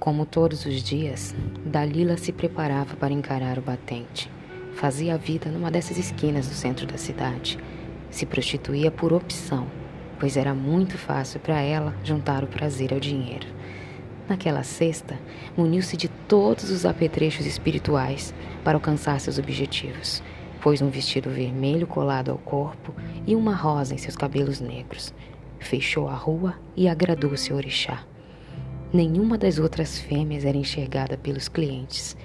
Como todos os dias, Dalila se preparava para encarar o batente. Fazia a vida numa dessas esquinas do centro da cidade. Se prostituía por opção, pois era muito fácil para ela juntar o prazer ao dinheiro. Naquela sexta, muniu-se de todos os apetrechos espirituais para alcançar seus objetivos. Pôs um vestido vermelho colado ao corpo e uma rosa em seus cabelos negros. Fechou a rua e agradou seu orixá. Nenhuma das outras fêmeas era enxergada pelos clientes.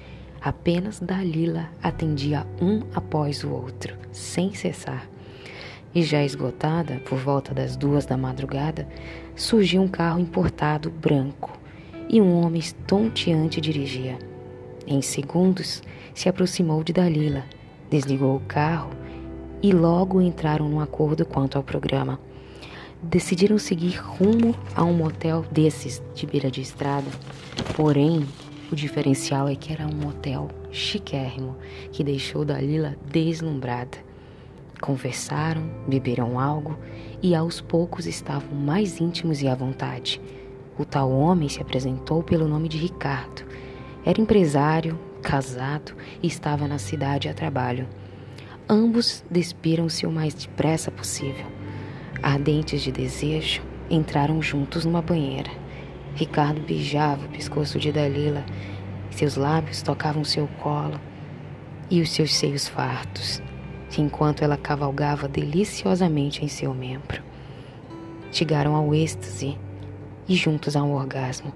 Apenas Dalila atendia um após o outro, sem cessar. E já esgotada, por volta das duas da madrugada, surgiu um carro importado branco e um homem estonteante dirigia. Em segundos, se aproximou de Dalila, desligou o carro e logo entraram num acordo quanto ao programa decidiram seguir rumo a um motel desses de beira de estrada. Porém, o diferencial é que era um motel chiquérrimo que deixou Dalila deslumbrada. Conversaram, beberam algo e aos poucos estavam mais íntimos e à vontade. O tal homem se apresentou pelo nome de Ricardo. Era empresário, casado e estava na cidade a trabalho. Ambos despiram-se o mais depressa possível. Ardentes de desejo, entraram juntos numa banheira. Ricardo beijava o pescoço de Dalila, seus lábios tocavam seu colo e os seus seios fartos, enquanto ela cavalgava deliciosamente em seu membro. Chegaram ao êxtase e juntos ao orgasmo.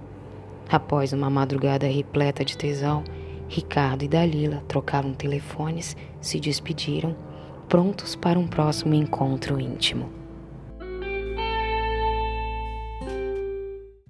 Após uma madrugada repleta de tesão, Ricardo e Dalila trocaram telefones, se despediram, prontos para um próximo encontro íntimo.